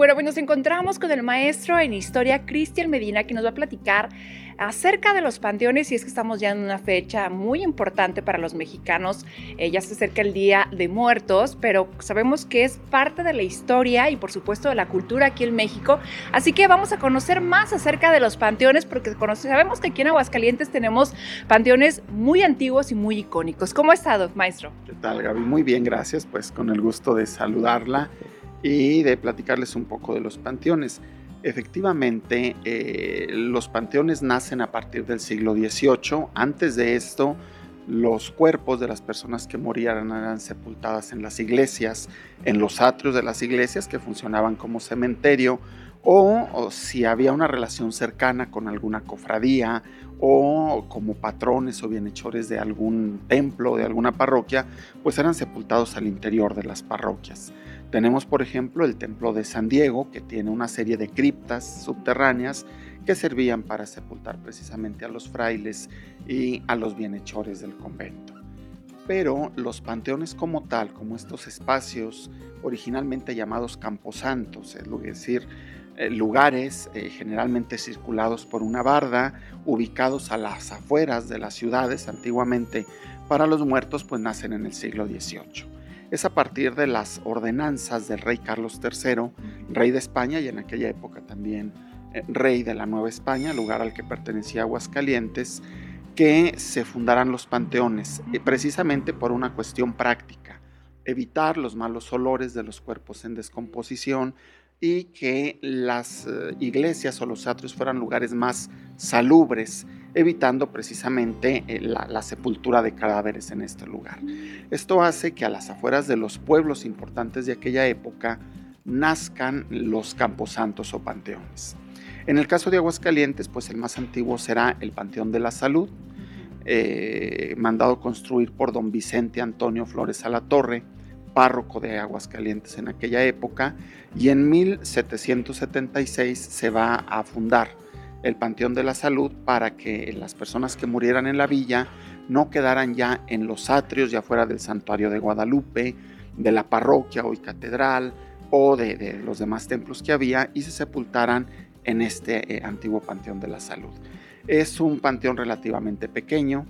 Bueno, pues nos encontramos con el maestro en historia, Cristian Medina, que nos va a platicar acerca de los panteones y es que estamos ya en una fecha muy importante para los mexicanos. Eh, ya se acerca el Día de Muertos, pero sabemos que es parte de la historia y por supuesto de la cultura aquí en México. Así que vamos a conocer más acerca de los panteones porque sabemos que aquí en Aguascalientes tenemos panteones muy antiguos y muy icónicos. ¿Cómo ha estado, maestro? ¿Qué tal, Gaby? Muy bien, gracias. Pues con el gusto de saludarla y de platicarles un poco de los panteones. Efectivamente, eh, los panteones nacen a partir del siglo XVIII. Antes de esto, los cuerpos de las personas que morían eran sepultadas en las iglesias, en los atrios de las iglesias que funcionaban como cementerio, o, si había una relación cercana con alguna cofradía o como patrones o bienhechores de algún templo, de alguna parroquia, pues eran sepultados al interior de las parroquias. Tenemos, por ejemplo, el templo de San Diego, que tiene una serie de criptas subterráneas que servían para sepultar precisamente a los frailes y a los bienhechores del convento. Pero los panteones como tal, como estos espacios originalmente llamados camposantos, es decir, eh, lugares eh, generalmente circulados por una barda, ubicados a las afueras de las ciudades antiguamente para los muertos, pues nacen en el siglo XVIII es a partir de las ordenanzas del rey Carlos III, rey de España y en aquella época también eh, rey de la Nueva España, lugar al que pertenecía Aguascalientes, que se fundarán los panteones, eh, precisamente por una cuestión práctica, evitar los malos olores de los cuerpos en descomposición y que las eh, iglesias o los atrios fueran lugares más salubres, evitando precisamente eh, la, sepultura de cadáveres en este lugar. Esto hace que a las afueras de los pueblos importantes de aquella época nazcan los camposantos o panteones. En el caso de Aguascalientes, pues el más antiguo será el Panteón de la Salud, eh, mandado construir por don Vicente Antonio Flores Alatorre, párroco de Aguascalientes en aquella época, y en 1776 se va a fundar el Panteón de la Salud para que las personas que murieran en la villa no quedaran ya en los atrios ya fuera del santuario de Guadalupe, de la parroquia hoy catedral o de, los demás templos que había y se sepultaran en este eh, antiguo Panteón de la Salud. Es un panteón relativamente pequeño,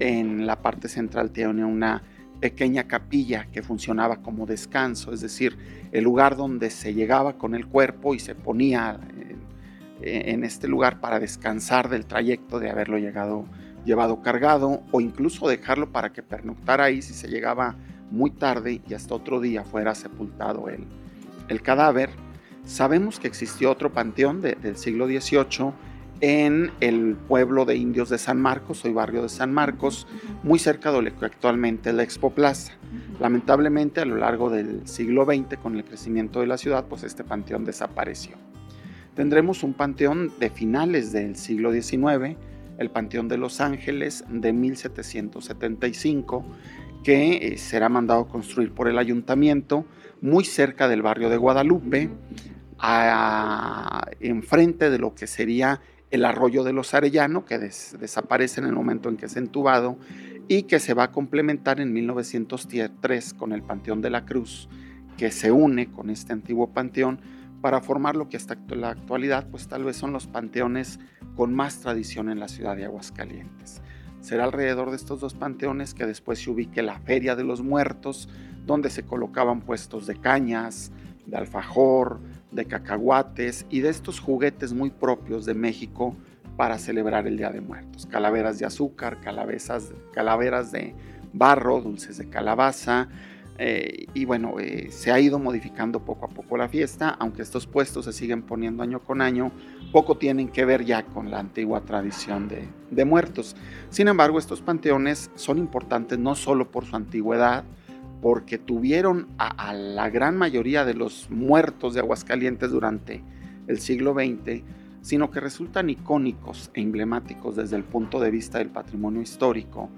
en la parte central tiene una pequeña capilla que funcionaba como descanso, es decir, el lugar donde se llegaba con el cuerpo y se ponía en, este lugar para descansar del trayecto de haberlo llegado, llevado cargado o incluso dejarlo para que pernoctara ahí si se llegaba muy tarde y hasta otro día fuera sepultado el, el cadáver. Sabemos que existió otro panteón del siglo XVIII en el pueblo de indios de San Marcos, hoy barrio de San Marcos, muy cerca de lo que actualmente es la Expo Plaza. Lamentablemente a lo largo del siglo XX, con el crecimiento de la ciudad, pues este panteón desapareció. Tendremos un panteón de finales del siglo XIX, el Panteón de Los Ángeles de 1775, que eh, será mandado construir por el ayuntamiento muy cerca del barrio de Guadalupe, enfrente de lo que sería el arroyo de los Arellano, que desaparece en el momento en que es entubado y que se va a complementar en 1903 con el Panteón de la Cruz, que se une con este antiguo panteón para formar lo que hasta la actualidad pues tal vez son los panteones con más tradición en la ciudad de Aguascalientes. Será alrededor de estos dos panteones que después se ubique la Feria de los Muertos, donde se colocaban puestos de cañas, de alfajor, de cacahuates y de estos juguetes muy propios de México para celebrar el Día de Muertos. Calaveras de azúcar, calaveras de barro, dulces de calabaza. Eh, y bueno, eh, se ha ido modificando poco a poco la fiesta, aunque estos puestos se siguen poniendo año con año, poco tienen que ver ya con la antigua tradición de, de muertos. Sin embargo, estos panteones son importantes no solo por su antigüedad, porque tuvieron a, la gran mayoría de los muertos de Aguascalientes durante el siglo XX, sino que resultan icónicos e emblemáticos desde el punto de vista del patrimonio histórico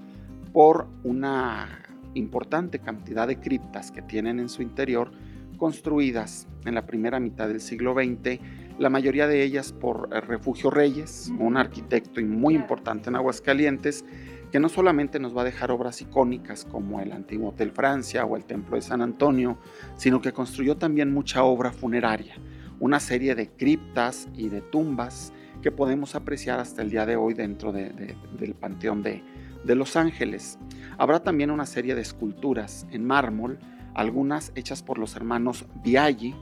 por una importante cantidad de criptas que tienen en su interior construidas en la primera mitad del siglo XX, la mayoría de ellas por Refugio Reyes, un arquitecto muy importante en Aguascalientes, que no solamente nos va a dejar obras icónicas como el antiguo Hotel Francia o el Templo de San Antonio, sino que construyó también mucha obra funeraria, una serie de criptas y de tumbas que podemos apreciar hasta el día de hoy dentro del Panteón de, Los Ángeles. Habrá también una serie de esculturas en mármol, algunas hechas por los hermanos Biaggi,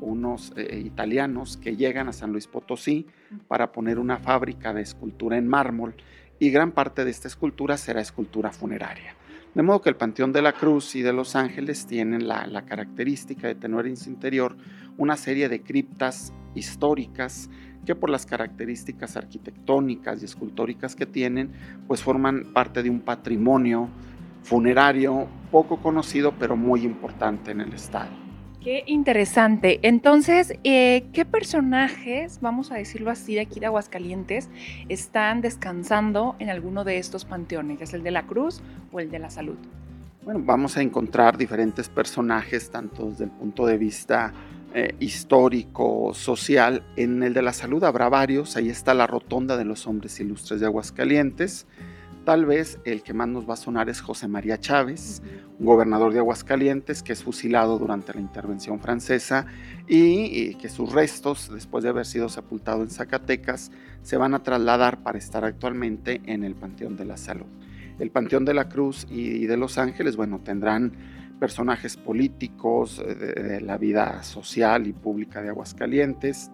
unos eh, italianos que llegan a San Luis Potosí para poner una fábrica de escultura en mármol y gran parte de esta escultura será escultura funeraria. De modo que el Panteón de la Cruz y de Los Ángeles tienen la, característica de tener en su interior una serie de criptas históricas que por las características arquitectónicas y escultóricas que tienen, pues forman parte de un patrimonio funerario poco conocido pero muy importante en el estado. Qué interesante. Entonces, eh, ¿qué personajes, vamos a decirlo así, de aquí de Aguascalientes, están descansando en alguno de estos panteones, ya sea el de la Cruz o el de la Salud? Bueno, vamos a encontrar diferentes personajes, tanto desde el punto de vista eh, histórico, social. En el de la Salud habrá varios. Ahí está la Rotonda de los Hombres Ilustres de Aguascalientes. Tal vez el que más nos va a sonar es José María Chávez, un gobernador de Aguascalientes que es fusilado durante la intervención francesa y, que sus restos, después de haber sido sepultado en Zacatecas, se van a trasladar para estar actualmente en el Panteón de la Salud. El Panteón de la Cruz y de Los Ángeles, bueno, tendrán personajes políticos eh, de la vida social y pública de Aguascalientes,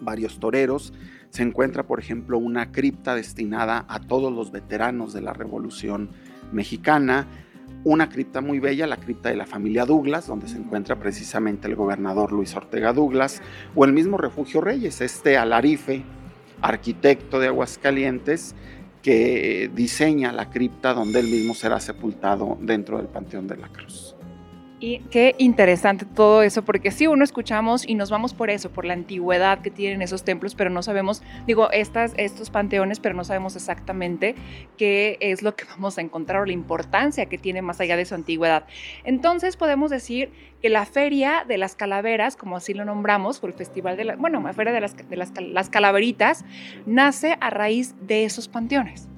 varios toreros, se encuentra, por ejemplo, una cripta destinada a todos los veteranos de la Revolución Mexicana, una cripta muy bella, la cripta de la familia Douglas, donde se encuentra precisamente el gobernador Luis Ortega Douglas, o el mismo Refugio Reyes, este alarife, arquitecto de Aguascalientes, que diseña la cripta donde él mismo será sepultado dentro del Panteón de la Cruz. Y qué interesante todo eso, porque sí, uno escuchamos y nos vamos por eso, por la antigüedad que tienen esos templos, pero no sabemos, digo, estas, estos panteones, pero no sabemos exactamente qué es lo que vamos a encontrar o la importancia que tiene más allá de su antigüedad. Entonces podemos decir que la Feria de las Calaveras, como así lo nombramos, o el Festival de la, bueno, la Feria de las Calaveritas, nace a raíz de esos panteones.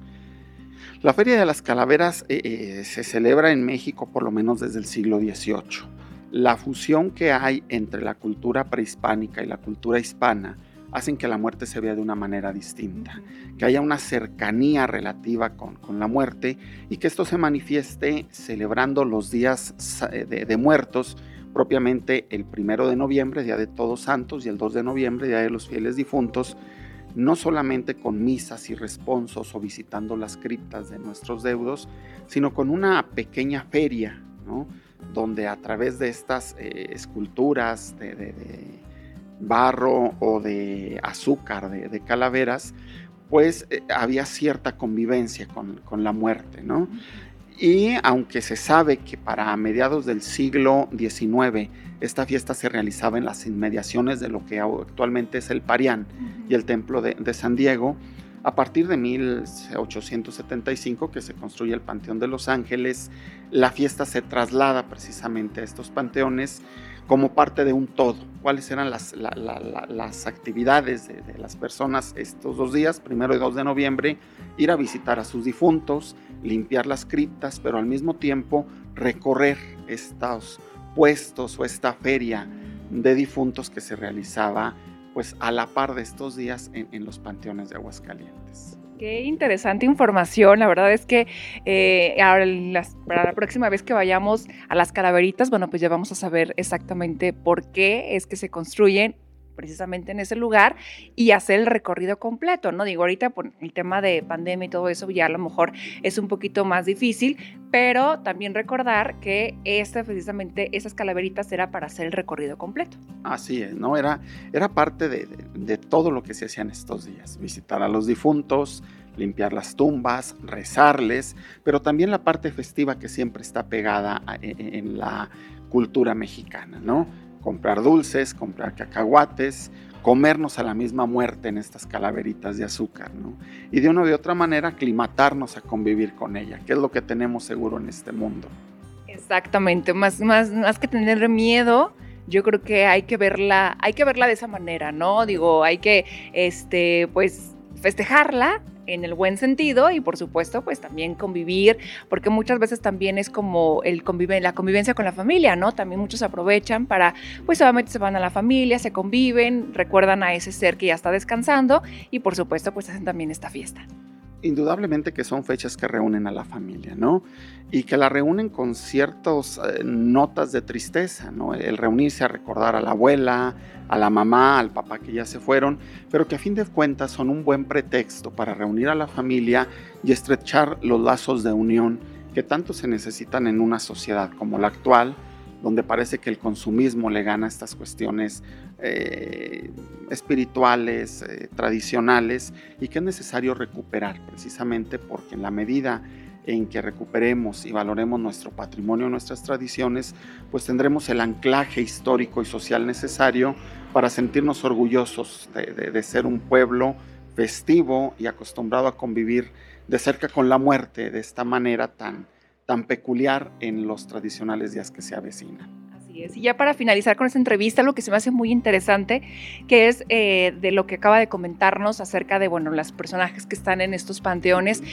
La Feria de las Calaveras eh, eh, se celebra en México por lo menos desde el siglo XVIII. La fusión que hay entre la cultura prehispánica y la cultura hispana hacen que la muerte se vea de una manera distinta, que haya una cercanía relativa con, la muerte y que esto se manifieste celebrando los días eh, de, muertos, propiamente el primero de noviembre, Día de Todos Santos, y el 2 de noviembre, Día de los Fieles Difuntos, no solamente con misas y responsos o visitando las criptas de nuestros deudos, sino con una pequeña feria, donde a través de estas eh, esculturas de, barro o de azúcar, de, calaveras, pues eh, había cierta convivencia con, con la muerte, ¿no? Y aunque se sabe que para mediados del siglo XIX esta fiesta se realizaba en las inmediaciones de lo que actualmente es el Parián y el Templo de, San Diego, a partir de 1875 que se construye el Panteón de Los Ángeles, la fiesta se traslada precisamente a estos panteones como parte de un todo. ¿Cuáles eran las, las actividades de, las personas estos dos días, primero y 2 de noviembre? Ir a visitar a sus difuntos, limpiar las criptas, pero al mismo tiempo recorrer estos puestos o esta feria de difuntos que se realizaba pues a la par de estos días en, los panteones de Aguascalientes. Qué interesante información. La verdad es que eh, para la próxima vez que vayamos a las calaveritas, bueno, pues ya vamos a saber exactamente por qué es que se construyen precisamente en ese lugar y hacer el recorrido completo, ¿no? Digo, ahorita por el tema de pandemia y todo eso ya a lo mejor es un poquito más difícil, pero también recordar que esta, precisamente esas calaveritas era para hacer el recorrido completo. Así es, ¿no? Era, era parte de, de, todo lo que se hacía en estos días, visitar a los difuntos, limpiar las tumbas, rezarles, pero también la parte festiva que siempre está pegada en la cultura mexicana, ¿no? Comprar dulces, comprar cacahuates, comernos a la misma muerte en estas calaveritas de azúcar, ¿no? Y de una u otra manera aclimatarnos a convivir con ella, que es lo que tenemos seguro en este mundo. Exactamente, más, más, más que tener miedo, yo creo que hay que verla, hay que verla de esa manera, ¿no? Digo, hay que, este, pues, festejarla en el buen sentido y por supuesto pues también convivir, porque muchas veces también es como el convive, la convivencia con la familia, ¿no? También muchos aprovechan para, pues solamente se van a la familia, se conviven, recuerdan a ese ser que ya está descansando y por supuesto pues hacen también esta fiesta indudablemente que son fechas que reúnen a la familia, ¿no? Y que la reúnen con ciertas eh, notas de tristeza, ¿no? El reunirse a recordar a la abuela, a la mamá, al papá que ya se fueron, pero que a fin de cuentas son un buen pretexto para reunir a la familia y estrechar los lazos de unión que tanto se necesitan en una sociedad como la actual, donde parece que el consumismo le gana estas cuestiones eh, espirituales, eh, tradicionales, y que es necesario recuperar, precisamente porque en la medida en que recuperemos y valoremos nuestro patrimonio, nuestras tradiciones, pues tendremos el anclaje histórico y social necesario para sentirnos orgullosos de ser un pueblo festivo y acostumbrado a convivir de cerca con la muerte de esta manera tan, tan peculiar en los tradicionales días que se avecinan. Así es. Y ya para finalizar con esta entrevista, lo que se me hace muy interesante, que es eh, de lo que acaba de comentarnos acerca de, bueno, los personajes que están en estos panteones.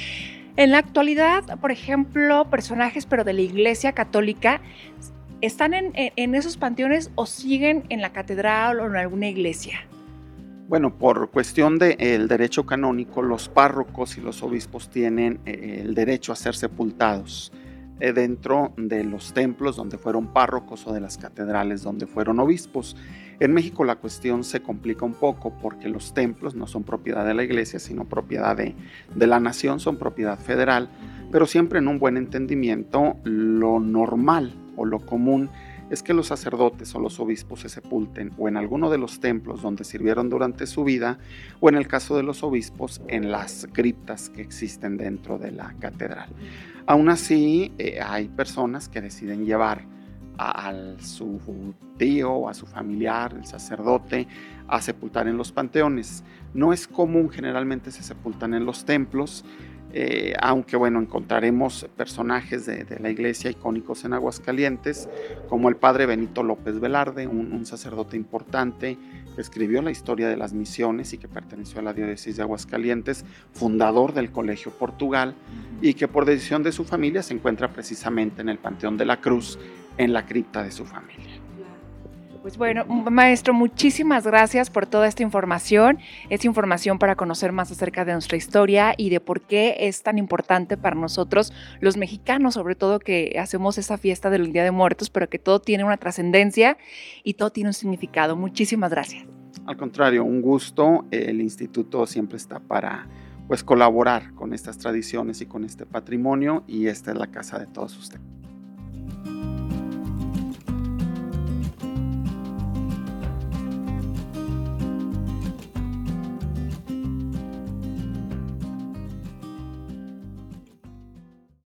En la actualidad, por ejemplo, personajes, pero de la Iglesia Católica, ¿están en, en esos panteones o siguen en la catedral o en alguna iglesia? Bueno, por cuestión del derecho canónico, los párrocos y los obispos tienen eh, el derecho a ser sepultados dentro de los templos donde fueron párrocos o de las catedrales donde fueron obispos. En México la cuestión se complica un poco porque los templos no son propiedad de la iglesia, sino propiedad de, de la nación, son propiedad federal, pero siempre en un buen entendimiento lo normal o lo común es que los sacerdotes o los obispos se sepulten o en alguno de los templos donde sirvieron durante su vida o en el caso de los obispos en las criptas que existen dentro de la catedral. Aún así, eh, hay personas que deciden llevar a, su tío a su familiar, el sacerdote, a sepultar en los panteones. No es común, generalmente se sepultan en los templos, eh, aunque bueno, encontraremos personajes de, la iglesia icónicos en Aguascalientes, como el padre Benito López Velarde, un, sacerdote importante que escribió la historia de las misiones y que perteneció a la diócesis de Aguascalientes, fundador del Colegio Portugal, y que por decisión de su familia se encuentra precisamente en el Panteón de la Cruz, en la cripta de su familia. Pues bueno, maestro, muchísimas gracias por toda esta información. Es información para conocer más acerca de nuestra historia y de por qué es tan importante para nosotros, los mexicanos, sobre todo que hacemos esa fiesta del Día de Muertos, pero que todo tiene una trascendencia y todo tiene un significado. Muchísimas gracias. Al contrario, un gusto. El instituto siempre está para pues colaborar con estas tradiciones y con este patrimonio y esta es la casa de todos ustedes.